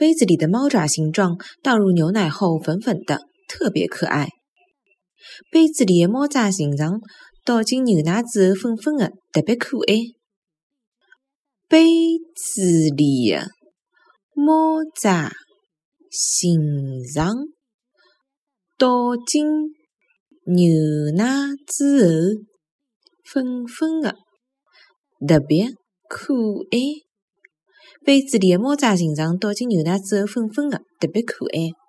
杯子里的猫爪形状倒入牛奶后粉粉的，特别可爱。杯子里的猫爪形状倒进牛奶之后粉粉的，特别可爱。杯子里的猫爪形状倒进牛奶之后粉粉的，特别可爱。杯子里的猫爪形状倒进牛奶之后粉粉的，特别可爱。